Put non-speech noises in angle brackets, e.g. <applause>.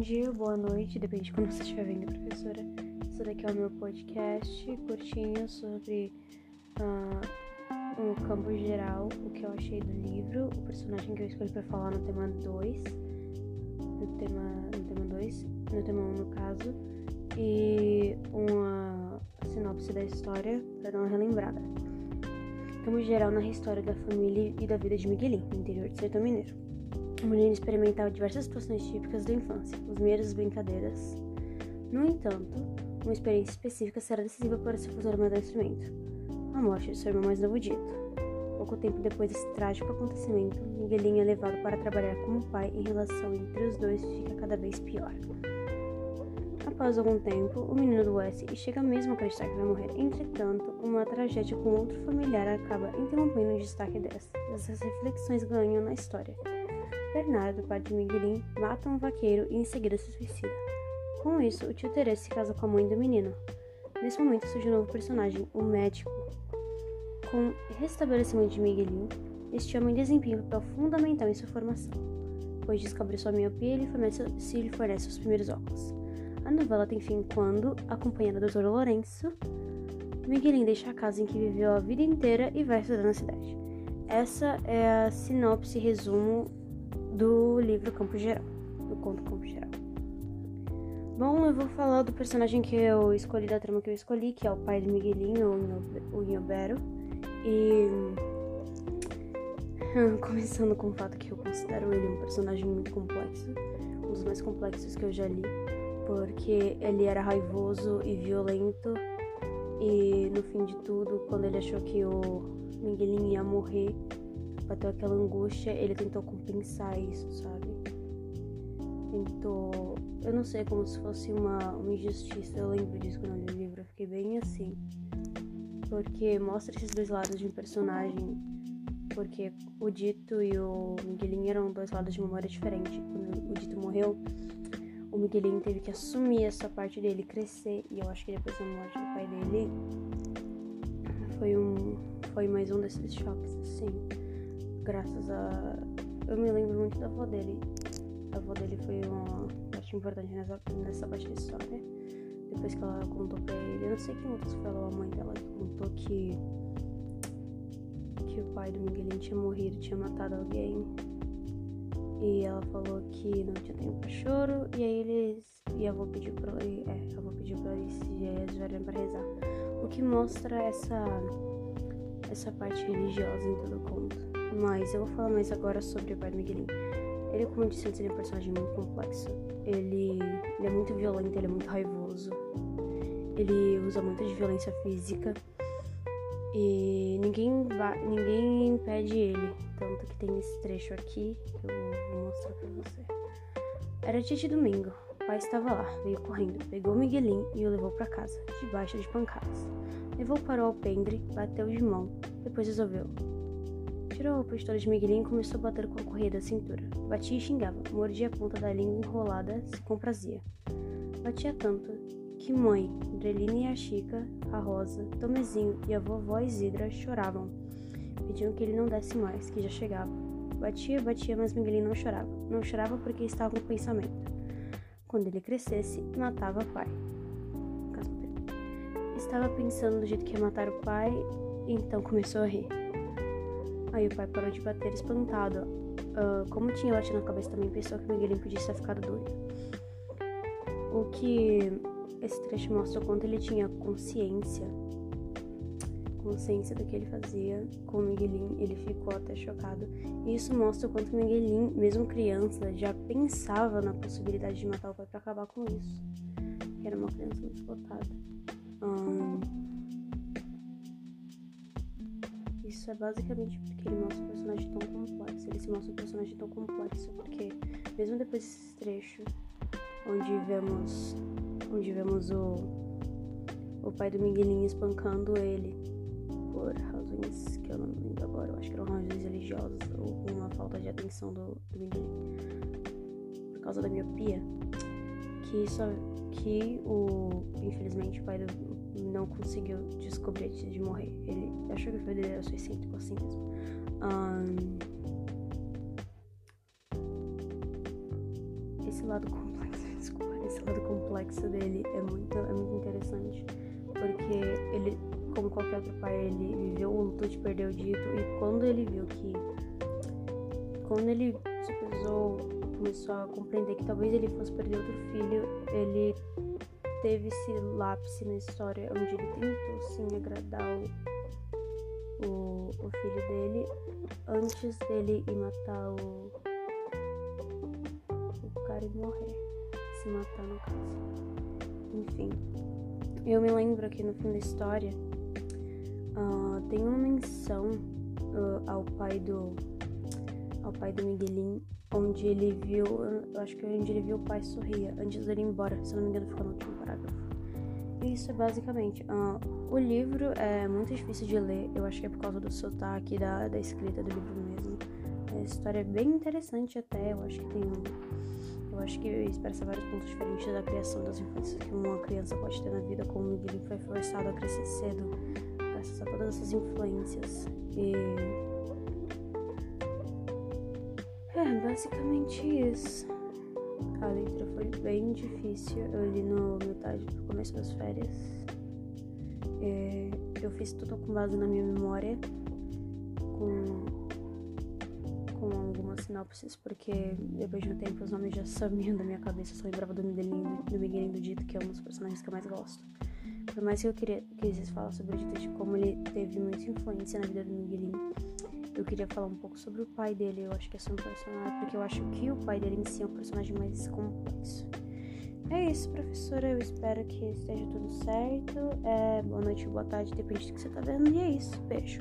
dia, boa noite, depende de quando você estiver vendo, professora. Esse daqui é o meu podcast curtinho sobre uh, campo geral, o que eu achei do livro, o personagem que eu escolhi para falar no tema 2, no tema, no tema 2, no tema 1 um, no caso, e uma sinopse da história para dar uma relembrada. Campo geral narra a história da família e da vida de Miguelinho, no interior de Sertão Mineiro. O menino experimentava diversas situações típicas da infância, os meios brincadeiras. No entanto, uma experiência específica será decisiva para seu futuro amadurecimento: a morte de seu irmão mais novo dito. Pouco tempo depois desse trágico acontecimento, Miguelinho é levado para trabalhar como pai e a relação entre os dois fica cada vez pior. Após algum tempo, o menino adoece e chega mesmo a acreditar que vai morrer. Entretanto, uma tragédia com outro familiar acaba interrompendo o destaque dessas. Essas reflexões ganham na história. Bernardo, pai de Miguelin, mata um vaqueiro e em seguida se suicida. Com isso, o tio Teresa se casa com a mãe do menino. Nesse momento surge um novo personagem, o médico. Com o restabelecimento de Miguelin, este homem desempenha um papel fundamental em sua formação, pois descobre sua miopia e fornece, se lhe fornece os primeiros óculos. A novela tem fim quando, acompanhada do Dr. Lourenço, Miguelin deixa a casa em que viveu a vida inteira e vai estudar na cidade. Essa é a sinopse resumo do livro Campo Geral, do conto Campo Geral. Bom, eu vou falar do personagem que eu escolhi, da trama que eu escolhi, que é o pai de Miguelinho, o Inhobero. E. <laughs> Começando com o fato que eu considero ele um personagem muito complexo, um dos mais complexos que eu já li, porque ele era raivoso e violento, e no fim de tudo, quando ele achou que o Miguelinho ia morrer, bateu aquela angústia, ele tentou compensar isso, sabe? Tentou. Eu não sei, como se fosse uma, uma injustiça. Eu lembro disso quando eu li o livro, eu fiquei bem assim. Porque mostra esses dois lados de um personagem. Porque o Dito e o Miguelinho eram dois lados de memória diferente. Quando o Dito morreu, o Miguelinho teve que assumir essa parte dele, crescer. E eu acho que depois da morte do pai dele, foi um. Foi mais um desses choques, assim graças a. Eu me lembro muito da avó dele. A avó dele foi uma parte importante nessa, nessa parte da história. Depois que ela contou pra ele, eu não sei quem outros falou, a mãe dela contou que. que o pai do Miguelinho tinha morrido, tinha matado alguém. E ela falou que não tinha tempo pra choro. E aí eles. E a avó pediu pra ele. É, a avó pediu pra eles se pra rezar. O que mostra essa. essa parte religiosa em todo o conto. Mas eu vou falar mais agora sobre o pai do Miguelinho. Ele, como eu disse antes, ele é um personagem muito complexo. Ele, ele é muito violento, ele é muito raivoso. Ele usa muito de violência física. E ninguém, ninguém impede ele. Tanto que tem esse trecho aqui que eu vou mostrar pra você. Era dia de domingo. O pai estava lá, veio correndo, pegou o Miguelinho e o levou para casa, debaixo de pancadas. Levou para o alpendre, bateu de mão, depois resolveu: Tirou a pistola de Miguelinho e começou a bater com a correia da cintura. Batia e xingava, mordia a ponta da língua enrolada, se comprazia. Batia tanto que mãe, Dreline e a Chica, a Rosa, Tomezinho e a vovó Isidra choravam. Pediam que ele não desse mais, que já chegava. Batia, batia, mas Miguelinho não chorava. Não chorava porque estava com pensamento. Quando ele crescesse, matava o pai. Estava pensando do jeito que ia matar o pai, então começou a rir. Aí o pai parou de bater espantado. Uh, como tinha batido na cabeça também, pensou que Miguelinho podia ter ficado doido. O que esse trecho mostra o quanto ele tinha consciência consciência do que ele fazia com o Miguelinho, ele ficou até chocado. E isso mostra o quanto o Miguelinho, mesmo criança, já pensava na possibilidade de matar o pai para acabar com isso. Era uma criança muito explotada. Um, Isso é basicamente porque ele mostra um personagem tão complexo. Ele se mostra um personagem tão complexo porque, mesmo depois desse trecho, onde vemos, onde vemos o, o pai do Miguelinho espancando ele por razões que eu não lembro agora, eu acho que eram razões religiosas ou uma falta de atenção do, do Miguelinho por causa da miopia, que só que o infelizmente o pai do não conseguiu descobrir antes de morrer. Ele achou que foi dele era suicídio, assim mesmo. Um, esse lado complexo <laughs> complexo dele é muito, é muito interessante. Porque ele, como qualquer outro pai, ele viveu o luto de perder o dito. E quando ele viu que. Quando ele se pesou, começou a compreender que talvez ele fosse perder outro filho, ele teve esse lápis na história onde ele tentou sim agradar o, o, o filho dele antes dele ir matar o, o cara e morrer, se matar no caso. Enfim, eu me lembro que no fim da história uh, tem uma menção uh, ao pai do ao pai do Miguelinho onde ele viu, eu acho que onde ele viu o pai sorria antes dele ir embora, se não me engano, ficou no último parágrafo. Isso é basicamente. Uh, o livro é muito difícil de ler, eu acho que é por causa do sotaque da, da escrita do livro mesmo. A história é bem interessante até, eu acho que tem Eu acho que expressa vários pontos diferentes da criação das infâncias que uma criança pode ter na vida, como o foi forçado a crescer cedo, graças a todas essas influências. E É, basicamente isso. A leitura foi bem difícil. Eu li no metade do começo das férias. É, eu fiz tudo com base na minha memória, com, com algumas sinopses, porque depois de um tempo os nomes já sumiam da minha cabeça. Eu só lembrava do Miguelinho, do Miguelinho do Dito, que é um dos personagens que eu mais gosto. Por mais que eu queria, quisesse falar sobre o Dito, de como ele teve muita influência na vida do Miguelinho eu queria falar um pouco sobre o pai dele. Eu acho que é só um personagem, porque eu acho que o pai dele em si é um personagem mais complexo. É isso, professora. Eu espero que esteja tudo certo. É, boa noite, boa tarde, depende do que você tá vendo. E é isso. Beijo.